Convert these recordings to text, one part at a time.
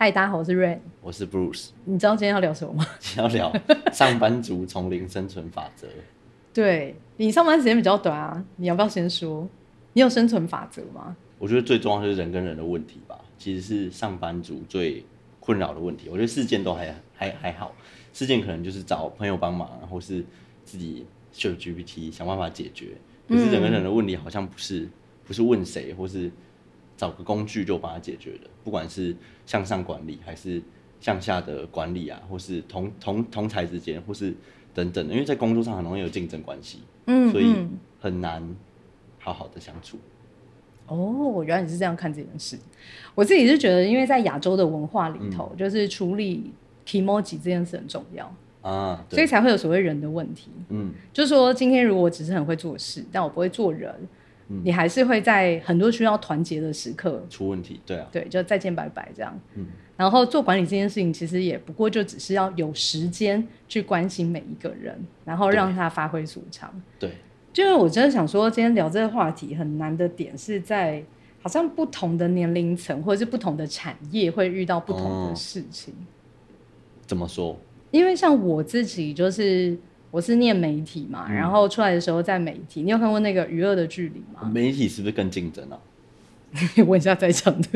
嗨，大家好，我是 Rain。我是 Bruce，你知道今天要聊什么吗？今天要聊上班族丛林生存法则。对你上班时间比较短啊，你要不要先说？你有生存法则吗？我觉得最重要就是人跟人的问题吧，其实是上班族最困扰的问题。我觉得事件都还还还好，事件可能就是找朋友帮忙，或是自己秀 GPT 想办法解决。可是人跟人的问题好像不是不是问谁，或是找个工具就把它解决了。不管是向上管理，还是向下的管理啊，或是同同同才之间，或是等等的，因为在工作上很容易有竞争关系，嗯所以嗯很难好好的相处。哦，原来你是这样看这件事。我自己是觉得，因为在亚洲的文化里头，就是处理 emoji 这件事很重要，啊，所以，才会有所谓人的问题。嗯，就是说，今天如果我只是很会做事，但我不会做人，你还是会在很多需要团结的时刻，出问题，对啊，对，就再见拜拜这样。嗯然后做管理这件事情，其实也不过就只是要有时间去关心每一个人，然后让他发挥所长。对，就是我真的想说，今天聊这个话题很难的点是在，好像不同的年龄层或者是不同的产业会遇到不同的哦事情。怎么说？因为像我自己就是我是念媒体嘛，嗯然后出来的时候在媒体，你有看过那个《娱乐的距离》吗？媒体是不是更竞争啊？问一下在场的，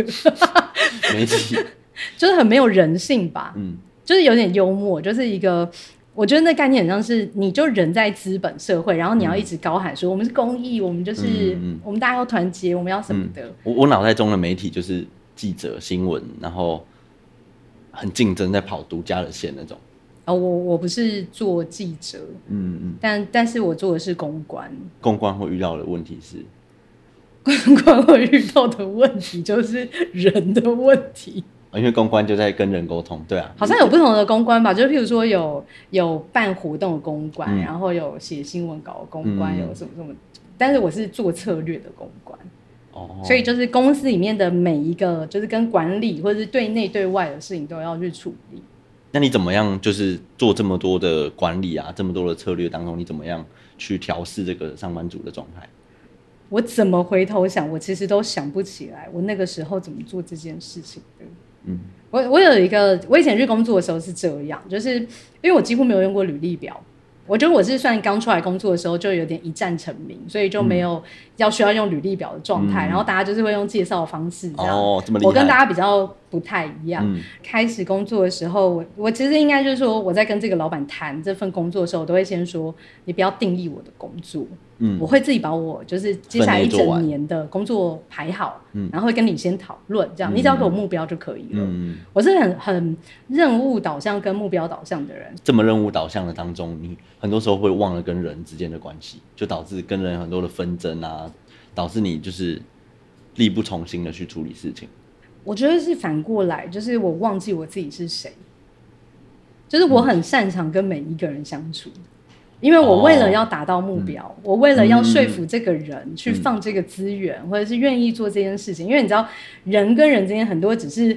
媒体，就是很没有人性吧。嗯，就是有点幽默，就是一个，我觉得那概念很像是，你就人在资本社会，然后你要一直高喊说，我们是公益，我们就是、嗯嗯我们大家要团结，我们要什么的。我我脑袋中的媒体就是记者、新闻，然后很竞争，在跑独家的线那种。哦，我我不是做记者，嗯嗯，但但是我做的是公关。公关会遇到的问题是，公关会遇到的问题就是人的问题，啊因为公关就在跟人沟通，对啊，好像有不同的公关吧，就是譬如说有有办活动的公关，嗯然后有写新闻稿的公关，嗯有什么什么，但是我是做策略的公关。哦，所以就是公司里面的每一个，就是跟管理或者是对内对外的事情都要去处理。那你怎么样？就是做这么多的管理啊，这么多的策略当中，你怎么样去调试这个上班族的状态？我怎么回头想，我其实都想不起来我那个时候怎么做这件事情的。嗯，我我有一个，我以前去工作的时候是这样，就是因为我几乎没有用过履历表。我觉得我是算刚出来工作的时候就有点一战成名，所以就没有要需要用履历表的状态，嗯然后大家就是会用介绍的方式这样。哦，这么厉害，我跟大家比较不太一样。嗯。开始工作的时候，我我其实应该就是说，我在跟这个老板谈这份工作的时候，我都会先说，你不要定义我的工作，嗯。我会自己把我就是接下来一整年的工作排好，嗯。然后会跟你先讨论，这样、嗯。你只要给我目标就可以了。嗯，我是很很任务导向跟目标导向的人，这么任务导向的当中，你很多时候会忘了跟人之间的关系，就导致跟人很多的纷争啊，导致你就是力不从心的去处理事情。我觉得是反过来，就是我忘记我自己是谁，就是我很擅长跟每一个人相处，因为我为了要达到目标，我为了要说服这个人去放这个资源，或者是愿意做这件事情，因为你知道人跟人之间很多只是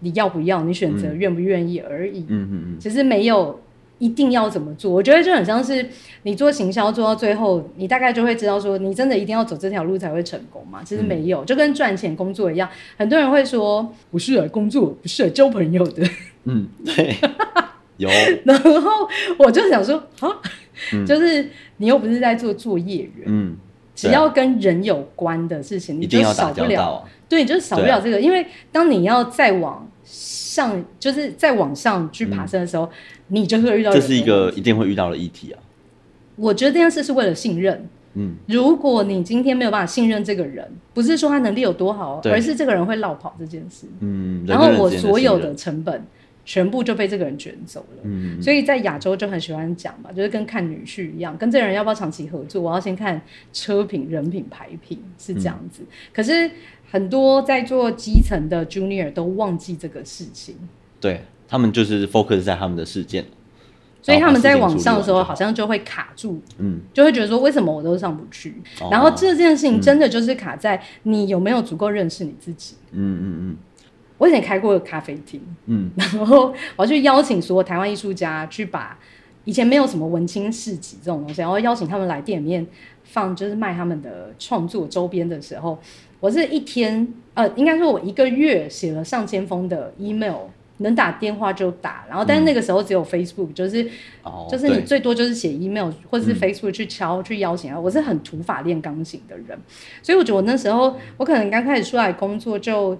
你要不要，你选择愿不愿意而已，嗯嗯嗯，其实没有。一定要怎么做？我觉得就很像是你做行销做到最后，你大概就会知道说，你真的一定要走这条路才会成功嘛？其实没有，就跟赚钱工作一样。很多人会说，不是来工作，不是来交朋友的。嗯，对，有，然后我就想说，啊，嗯就是你又不是在做作业员，嗯，只要跟人有关的事情，你就要少不了。对，你就少不了这个，因为当你要再往上，就是再往上去爬升的时候，你就会遇到这是一个一定会遇到的议题啊。我觉得这件事是为了信任。嗯，如果你今天没有办法信任这个人，不是说他能力有多好，而是这个人会落跑这件事。嗯，然后我所有的，成本全部就被这个人卷走了。嗯，所以在亚洲就很喜欢讲嘛，就是跟看女婿一样，跟这个人要不要长期合作，我要先看车品、人品、牌品是这样子。可是很多在做基层的 junior 都忘记这个事情，对他们就是 focus 在他们的事件，所以他们在往往上的时候好像就会卡住，嗯，就会觉得说为什么我都上不去？哦。然后这件事情真的就是卡在你有没有足够认识你自己。嗯嗯嗯。我以前开过咖啡厅，嗯。然后我要去邀请所有台湾艺术家去把以前没有什么文青市集这种东西，然后邀请他们来店里面放，就是卖他们的创作周边的时候，我是一天呃，应该说我一个月写了上千封的 email，能打电话就打，然后但是那个时候只有 Facebook，就是、哦，就是你最多就是写 email 或者是嗯 Facebook 去敲、去邀请啊。我是很土法练钢琴的人，所以我觉得我那时候我可能刚开始出来工作就，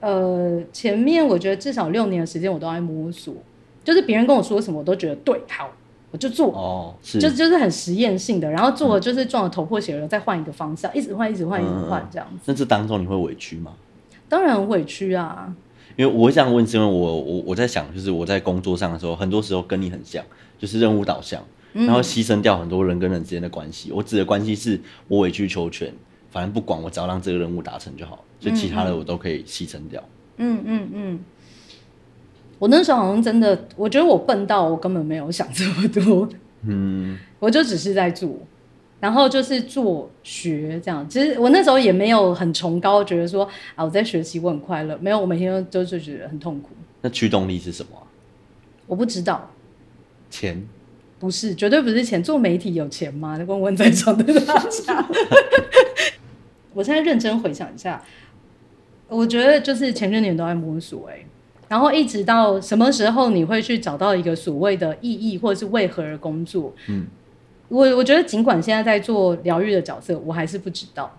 呃，前面我觉得至少六年的时间我都在摸索，就是别人跟我说什么我都觉得对，好，我就做。哦，是就就是很实验性的，然后做了就是撞了头破血流，再换一个方向，一直换，一直换，一直换嗯这样子。那这当中你会委屈吗？当然很委屈啊，因为我会这样问，是因为我我我在想，就是我在工作上的时候，很多时候跟你很像，就是任务导向，嗯然后牺牲掉很多人跟人之间的关系。我指的关系是我委曲求全，反正不管，我只要让这个任务达成就好，所以其他的我都可以牺牲掉。嗯嗯嗯。我那时候好像真的，我觉得我笨到我根本没有想这么多，嗯，我就只是在做，然后就是做学这样。其实我那时候也没有很崇高，觉得说啊我在学习我很快乐，没有，我每天都就是觉得很痛苦。那驱动力是什么啊、我不知道，钱不是，绝对不是钱。做媒体有钱吗？问问在场的大家。我现在认真回想一下，我觉得就是前些年都在摸索、欸，然后一直到什么时候你会去找到一个所谓的意义，或者是为何而工作？嗯，我我觉得尽管现在在做疗愈的角色，我还是不知道。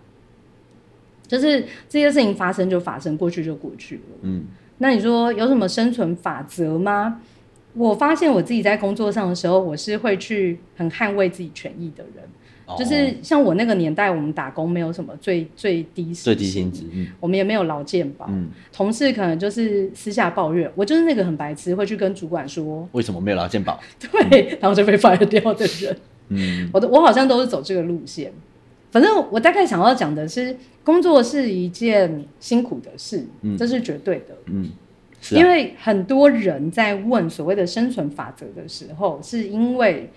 就是这些事情发生就发生，过去就过去了。嗯那你说有什么生存法则吗？我发现我自己在工作上的时候，我是会去很捍卫自己权益的人。哦就是像我那个年代，我们打工没有什么最最低最低薪资，嗯我们也没有劳健保，嗯，同事可能就是私下抱怨，我就是那个很白痴，会去跟主管说，为什么没有劳健保？对，然后就被 fire 掉的人。嗯我的我好像都是走这个路线。反正我大概想要讲的是，工作是一件辛苦的事，嗯这是绝对的。嗯，是因啊，为很多人在问所谓的生存法则的时候，是因为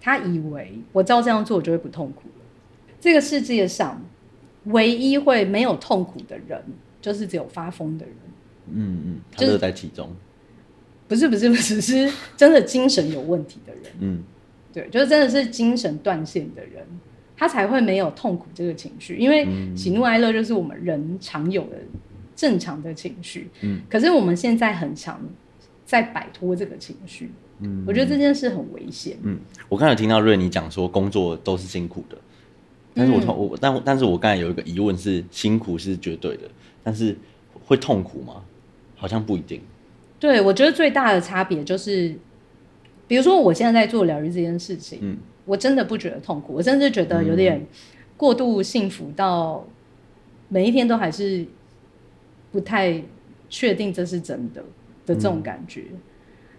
他以为我照这样做我就会不痛苦了。这个世界上唯一会没有痛苦的人，就是只有发疯的人。嗯嗯，他就是乐在其中，不是不是不是，是真的精神有问题的人。嗯对，就是真的是精神断线的人，他才会没有痛苦这个情绪。因为嗯喜怒哀乐就是我们人常有的正常的情绪，嗯可是我们现在很常在摆脱这个情绪。嗯我觉得这件事很危险。嗯，我刚才有听到瑞你讲说工作都是辛苦的，但是我嗯痛我但但是我刚才有一个疑问是辛苦是绝对的，但是会痛苦吗？好像不一定。对，我觉得最大的差别就是，比如说我现在在做疗愈这件事情，嗯我真的不觉得痛苦，我甚至觉得有点过度幸福到每一天都还是不太确定这是真的的这种感觉。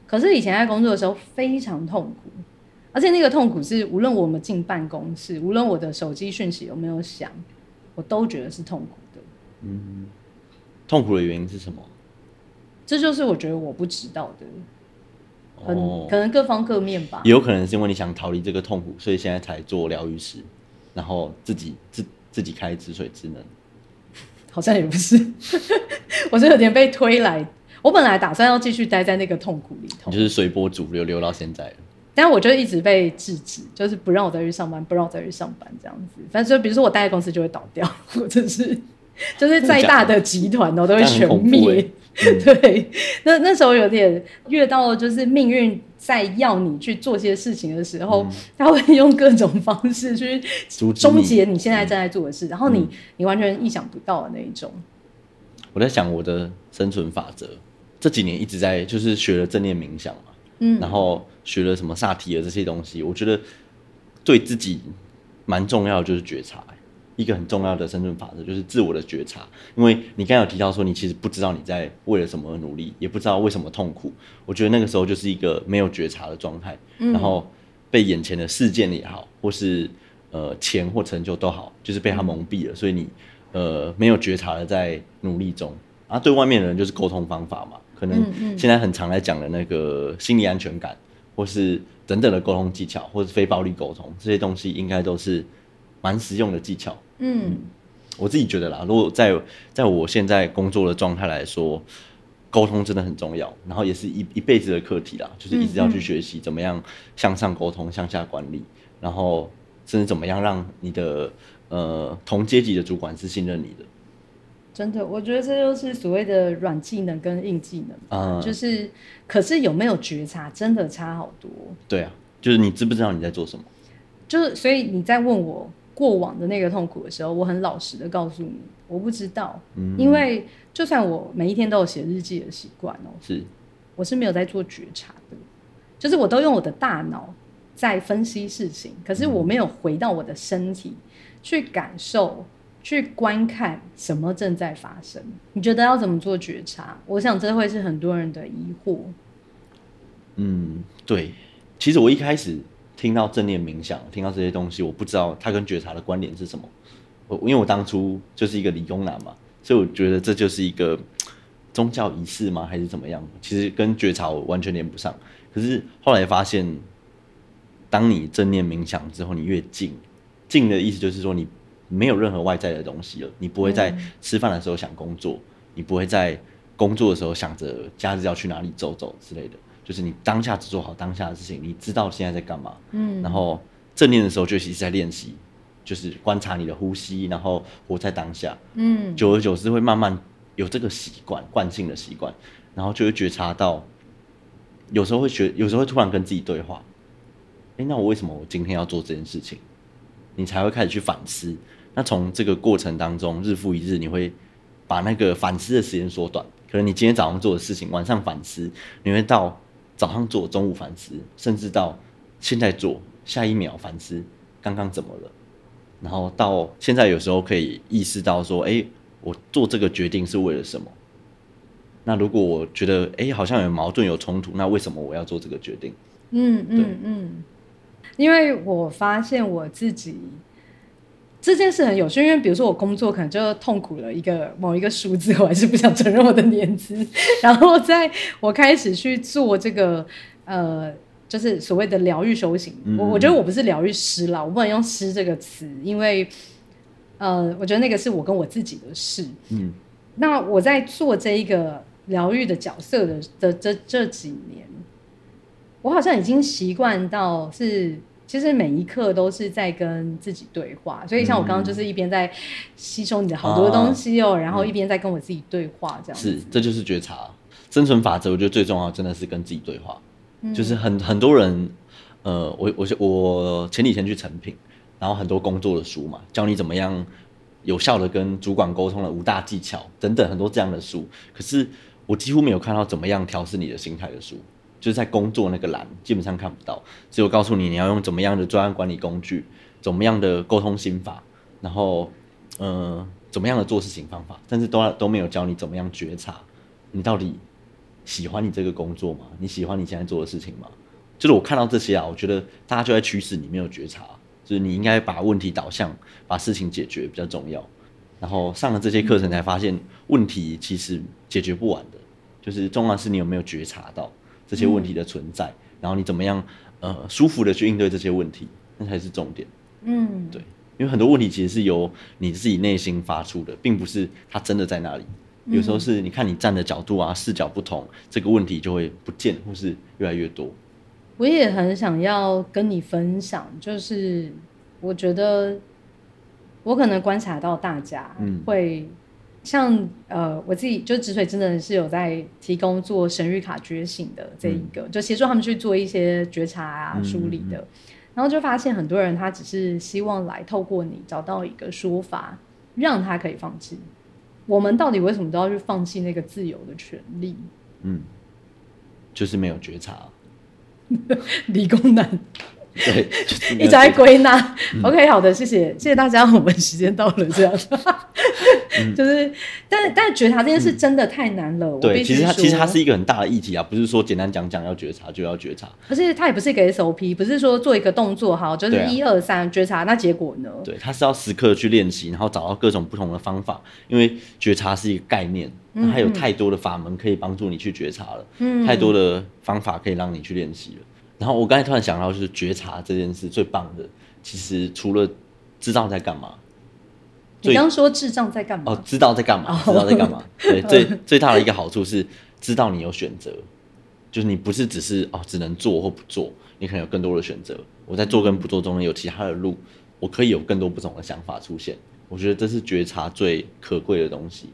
可是以前在工作的时候非常痛苦，而且那个痛苦是无论我们进办公室，无论我的手机讯息有没有响，我都觉得是痛苦的。嗯，痛苦的原因是什么？这就是我觉得我不知道的，很、哦可能各方各面吧也。有可能是因为你想逃离这个痛苦，所以现在才做疗愈师，然后自己自自己开止水之能。好像也不是，我是有点被推来。我本来打算要继续待在那个痛苦里头你，就是随波逐流，流到现在了。但我就一直被制止，就是不让我再去上班，不让我再去上班这样子。反正就比如说我待在公司就会倒掉，或者是 就是再大的集团哦都会全灭。欸。对，那那时候有点越到就是命运在要你去做些事情的时候，他会用各种方式去终结你现在正在做的事，然后你你完全意想不到的那一种。我在想我的生存法则，这几年一直在就是学了正念冥想嘛，嗯。然后学了什么萨提尔这些东西，我觉得对自己蛮重要的就是觉察。一个很重要的生存法则就是自我的觉察，因为你刚才有提到说你其实不知道你在为了什么而努力，也不知道为什么痛苦。我觉得那个时候就是一个没有觉察的状态，然后被眼前的事件也好，或是呃钱或成就都好，就是被他蒙蔽了，所以你呃没有觉察的在努力中。啊，对外面的人就是沟通方法嘛，可能现在很常来讲的那个心理安全感，或是等等的沟通技巧，或是非暴力沟通这些东西，应该都是蛮实用的技巧。嗯我自己觉得啦，如果在在我现在工作的状态来说，沟通真的很重要，然后也是一一辈子的课题啦，就是一直要去学习怎么样向上沟通、向下管理，然后甚至怎么样让你的呃同阶级的主管是信任你的。真的，我觉得这就是所谓的软技能跟硬技能啊，嗯就是，可是有没有觉察，真的差好多。对啊，就是你知不知道你在做什么？就是，所以你在问我过往的那个痛苦的时候，我很老实的告诉你，我不知道，嗯因为就算我每一天都有写日记的习惯哦，是，我是没有在做觉察的，就是我都用我的大脑在分析事情，可是我没有回到我的身体去感受、去观看什么正在发生。你觉得要怎么做觉察？我想这会是很多人的疑惑。嗯，对。其实我一开始听到正念冥想，听到这些东西，我不知道它跟觉察的关联是什么。我因为我当初就是一个理工男嘛，所以我觉得这就是一个宗教仪式吗，还是怎么样？其实跟觉察我完全连不上。可是后来发现，当你正念冥想之后，你越静，静的意思就是说你没有任何外在的东西了，你不会在吃饭的时候想工作，你不会在工作的时候想着假日要去哪里走走之类的，就是你当下只做好当下的事情，你知道现在在干嘛。嗯然后正念的时候就一直在练习，就是观察你的呼吸，然后活在当下。嗯久而久之会慢慢有这个习惯，惯性的习惯，然后就会觉察到，有时候会觉，有时候会突然跟自己对话，诶，那我为什么我今天要做这件事情？你才会开始去反思。那从这个过程当中，日复一日，你会把那个反思的时间缩短。可能你今天早上做的事情，晚上反思，你会到早上做，中午反思，甚至到现在做，下一秒反思刚刚怎么了。然后到现在有时候可以意识到说，哎，我做这个决定是为了什么？那如果我觉得，哎，好像有矛盾、有冲突，那为什么我要做这个决定？嗯嗯嗯，因为我发现我自己这件事很有趣，因为比如说我工作可能就痛苦了一个某一个数字，我还是不想承认我的年资。然后在我开始去做这个呃，就是所谓的疗愈修行，嗯我我觉得我不是疗愈师啦，我不能用“师”这个词，因为呃，我觉得那个是我跟我自己的事。嗯那我在做这一个疗愈的角色的的这这几年，我好像已经习惯到是，其实每一刻都是在跟自己对话。所以像我刚刚就是一边在吸收你的好多东西哦，然后一边在跟我自己对话，这样子。是，这就是觉察。生存法则，我觉得最重要真的是跟自己对话。嗯就是很很多人，呃，我我我前几天去成品，然后很多工作的书嘛，教你怎么样有效的跟主管沟通的五大技巧等等很多这样的书。可是我几乎没有看到怎么样调试你的心态的书，就是在工作那个栏基本上看不到，只有告诉你你要用怎么样的专案管理工具，怎么样的沟通心法，然后呃怎么样的做事情方法，但是都都没有教你怎么样觉察你到底喜欢你这个工作吗？你喜欢你现在做的事情吗？就是我看到这些啊，我觉得大家就在驱使你没有觉察，就是你应该把问题导向，把事情解决比较重要。然后上了这些课程才发现，问题其实解决不完的，就是重要是你有没有觉察到这些问题的存在，然后你怎么样呃舒服的去应对这些问题，那才是重点。嗯，对，因为很多问题其实是由你自己内心发出的，并不是它真的在那里。有时候是你看你站的角度啊，视角不同，这个问题就会不见，或是越来越多。我也很想要跟你分享，就是我觉得我可能观察到大家嗯会像呃我自己就止水真的是有在提供做神谕卡觉醒的这一个，就协助他们去做一些觉察啊嗯梳理的，然后就发现很多人他只是希望来透过你找到一个说法，让他可以放弃。我们到底为什么都要去放弃那个自由的权利？嗯，就是没有觉察。理工男。对，就是 一直在归纳。OK，好的，谢谢，谢谢大家，我们时间到了，这样。就是，但但觉察这件事真的太难了，我对，其实它其实它是一个很大的议题啊，不是说简单讲讲要觉察就要觉察。而且它也不是一个 SOP，不是说做一个动作哈，就是一二三觉察，那结果呢？对，它是要时刻去练习，然后找到各种不同的方法，因为觉察是一个概念，那它有太多的法门可以帮助你去觉察了，嗯太多的方法可以让你去练习了。然后我刚才突然想到，就是觉察这件事最棒的，其实除了知道在干嘛，你刚刚说智障在干嘛？哦，知道在干嘛，知道在干嘛。对，最最大的一个好处是知道你有选择，就是你不是只是哦只能做或不做，你可能有更多的选择。我在做跟不做中间有其他的路，我可以有更多不同的想法出现。我觉得这是觉察最可贵的东西。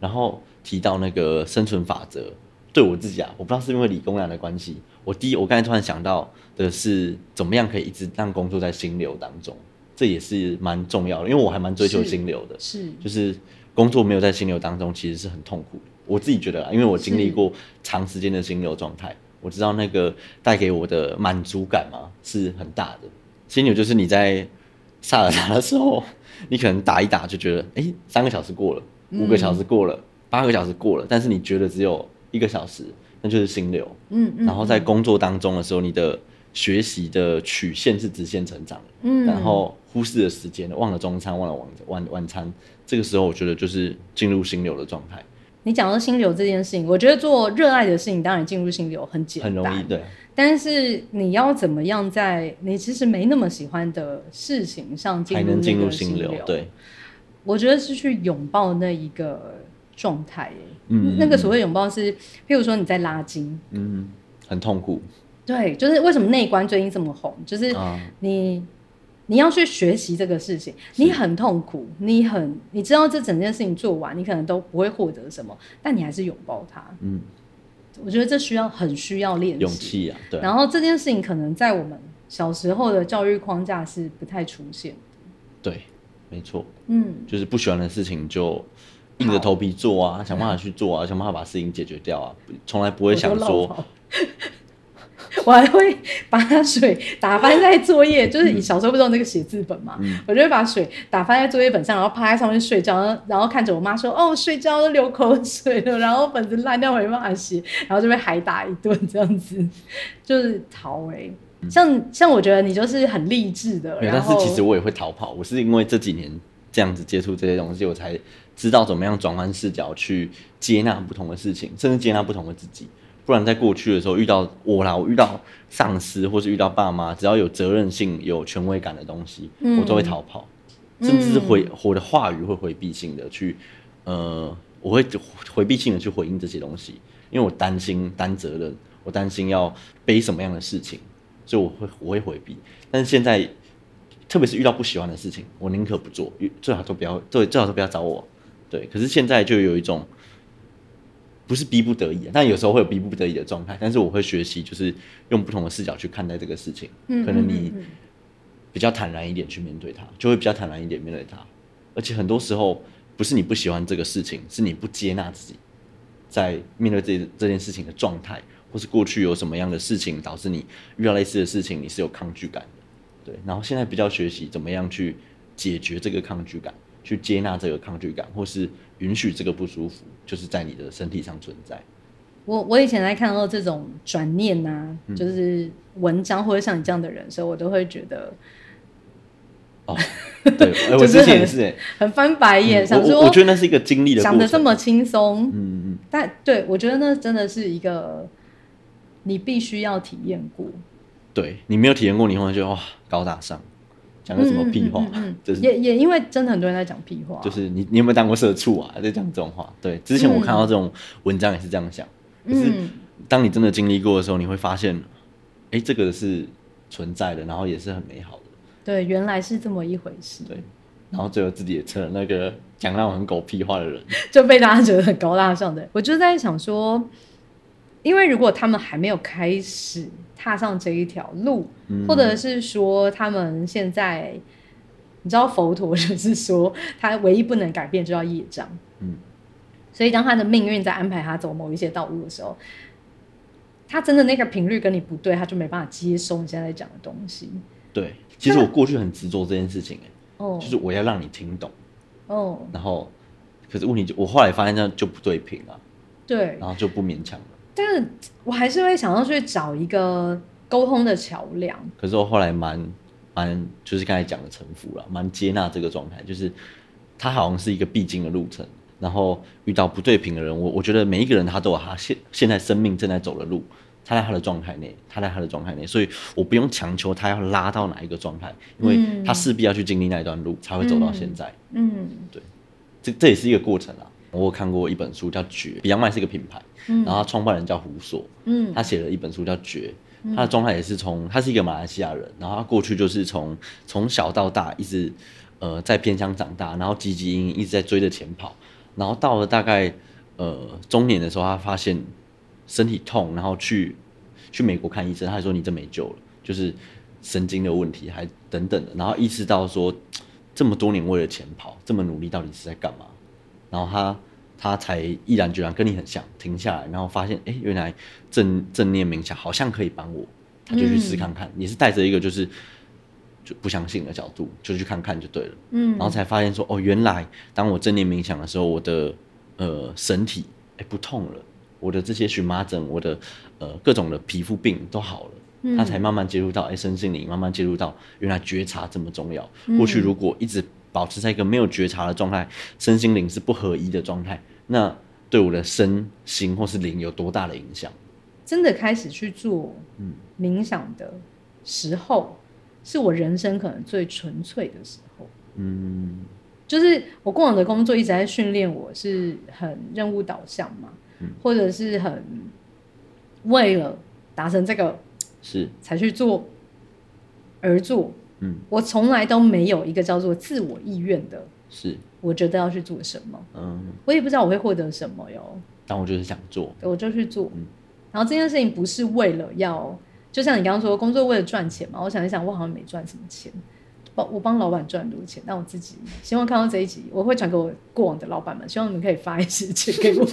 然后提到那个生存法则，对我自己啊，我不知道是因为理工男的关系，我第一我刚才突然想到的是，怎么样可以一直让工作在心流当中，这也是蛮重要的，因为我还蛮追求心流的，是就是工作没有在心流当中，其实是很痛苦的。我自己觉得啦，因为我经历过长时间的心流状态，我知道那个带给我的满足感嘛是很大的。心流就是你在萨尔达的时候，你可能打一打就觉得，哎、三个小时过了，五个小时过了，八个小时过了，但是你觉得只有一个小时，那就是心流。嗯嗯，然后在工作当中的时候，你的学习的曲线是直线成长的，嗯。然后忽视了时间，忘了中餐，忘了晚晚晚餐，这个时候我觉得就是进入心流的状态，你讲到心流这件事情，我觉得做热爱的事情，当然进入心流很简单，很容易对。但是你要怎么样在你其实没那么喜欢的事情上进入还能进那个心入心流，对，我觉得是去拥抱那一个状态。嗯。那个所谓拥抱是，譬如说你在拉筋，嗯，很痛苦对，就是为什么内观最近这么红，就是啊，你你要去学习这个事情，你很痛苦，你很你知道这整件事情做完，你可能都不会获得什么，但你还是拥抱它。嗯，我觉得这需要很需要练习勇。气啊，对啊，然后这件事情可能在我们小时候的教育框架是不太出现。对，没错，嗯，就是不喜欢的事情就硬着头皮做啊，想办法去做啊，想办法把事情解决掉啊，从来不会想说。我还会把水打翻在作业，就是你小时候不知道那个写字本嘛，嗯。我就会把水打翻在作业本上，然后趴在上面睡觉，然后然后看着我妈说：“哦，睡觉都流口水了。”然后本子烂掉没办法写，然后就被海打一顿，这样子。就是逃哎、像像我觉得你就是很励志的，但是其实我也会逃跑，我是因为这几年这样子接触这些东西，我才知道怎么样转换视角去接纳不同的事情，甚至接纳不同的自己。不然在过去的时候遇到我啦，我遇到上司或是遇到爸妈，只要有责任性、有权威感的东西，嗯我都会逃跑，甚至是回我的话语会回避性的去，呃，我会回避性的去回应这些东西，因为我担心担责任，我担心要背什么样的事情，所以我会我会回避。但是现在，特别是遇到不喜欢的事情，我宁可不做，最好都不要，对，最好都不要找我。对，可是现在就有一种不是逼不得已，但有时候会有逼不得已的状态。但是我会学习，就是用不同的视角去看待这个事情。嗯可能你比较坦然一点去面对它，就会比较坦然一点面对它。而且很多时候不是你不喜欢这个事情，是你不接纳自己在面对这这件事情的状态，或是过去有什么样的事情导致你遇到类似的事情，你是有抗拒感的。对，然后现在比较学习怎么样去解决这个抗拒感，去接纳这个抗拒感，或是允许这个不舒服，就是在你的身体上存在。我我以前在看到这种转念呐、嗯。就是文章或者像你这样的人的时候，我都会觉得哦，对，哎我之前也是、哎。很翻白眼，嗯想说我觉得那是一个经历的。想的这么轻松，嗯嗯，但对我觉得那真的是一个你必须要体验过，对你没有体验过，你会觉得哇高大上，讲个什么屁话，嗯嗯嗯嗯就是也也因为真的很多人在讲屁话，就是你你有没有当过社畜啊？在讲这种话。对，之前我看到这种文章也是这样想，可是嗯当你真的经历过的时候，你会发现，哎、这个是存在的，然后也是很美好的。对，原来是这么一回事，对，然后最后自己也成了那个讲那种很狗屁话的人。就被大家觉得很高大上的。我就在想说，因为如果他们还没有开始踏上这一条路，嗯或者是说他们现在，你知道佛陀就是说，他唯一不能改变就要业障。嗯，所以当他的命运在安排他走某一些道路的时候，他真的那个频率跟你不对，他就没办法接收你现在在讲的东西。对，其实我过去很执着这件事情、哎、哦，就是我要让你听懂，哦，然后，可是问题就我后来发现这样就不对频了，对，然后就不勉强了。但是我还是会想要去找一个沟通的桥梁。可是我后来蛮蛮就是刚才讲的臣服了，蛮接纳这个状态，就是他好像是一个必经的路程。然后遇到不对频的人，我我觉得每一个人他都有他现现在生命正在走的路，他在他的状态内，他在他的状态内，所以我不用强求他要拉到哪一个状态，因为嗯他势必要去经历那一段路，才会走到现在。嗯对这这也是一个过程啊。我有看过一本书叫《绝》，比洋麦是一个品牌，嗯。然后他创办人叫胡索，嗯。他写了一本书叫《绝》，他的状态也是从他是一个马来西亚人，然后他过去就是从从小到大一直呃在偏乡长大，然后汲汲营营一直在追着钱跑，然后到了大概呃中年的时候，他发现身体痛，然后去去美国看医生，他说你这没救了，就是神经的问题，还等等的，然后意识到说这么多年为了钱跑，这么努力到底是在干嘛？然后他他才毅然决然跟你很像，停下来，然后发现哎，原来正正念冥想好像可以帮我，他就去试看看，也是带着一个就是。就不相信的角度，就去看看就对了。嗯，然后才发现说，哦，原来当我正念冥想的时候，我的呃身体哎不痛了，我的这些荨麻疹，我的呃各种的皮肤病都好了。嗯，他才慢慢接入到哎身心灵，慢慢接入到原来觉察这么重要。过去如果一直保持在一个没有觉察的状态，身心灵是不合一的状态，那对我的身心或是灵有多大的影响？真的开始去做冥想的时候。是我人生可能最纯粹的时候，嗯，就是我过往的工作一直在训练我是很任务导向嘛，或者是很为了达成这个是才去做而做，嗯，我从来都没有一个叫做自我意愿的，是。我觉得要去做什么，嗯，我也不知道我会获得什么哟，但我就是想做，我就去做，然后这件事情不是为了要。就像你刚刚说，工作为了赚钱嘛，我想一想，我好像没赚什么钱，帮我帮老板赚很多钱，但我自己希望看到这一集，我会传给我过往的老板们，希望你们可以发一些钱给我。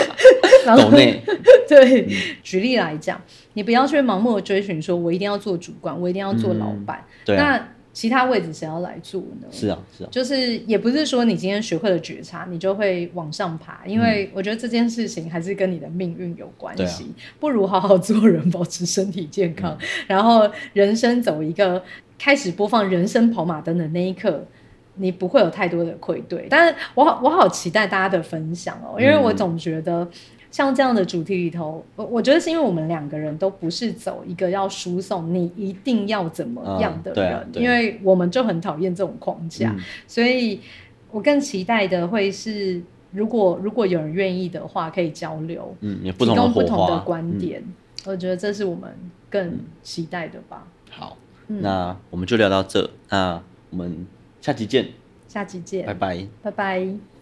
然后 对，举例来讲，你不要去盲目的追寻，说我一定要做主管，我一定要做老板，那。其他位置谁要来做呢？是啊，是啊，就是也不是说你今天学会了觉察，你就会往上爬，因为我觉得这件事情还是跟你的命运有关系。不如好好做人，保持身体健康，然后人生走一个开始播放人生跑马灯的那一刻，你不会有太多的愧对。但是我好，我好期待大家的分享哦，因为我总觉得。像这样的主题里头，我我觉得是因为我们两个人都不是走一个要输送你一定要怎么样的人，因为我们就很讨厌这种框架，所以我更期待的会是，如果如果有人愿意的话，可以交流，嗯，提供不同的观点，我觉得这是我们更期待的吧。好，那我们就聊到这，那我们下期见，下期见，拜拜，拜拜。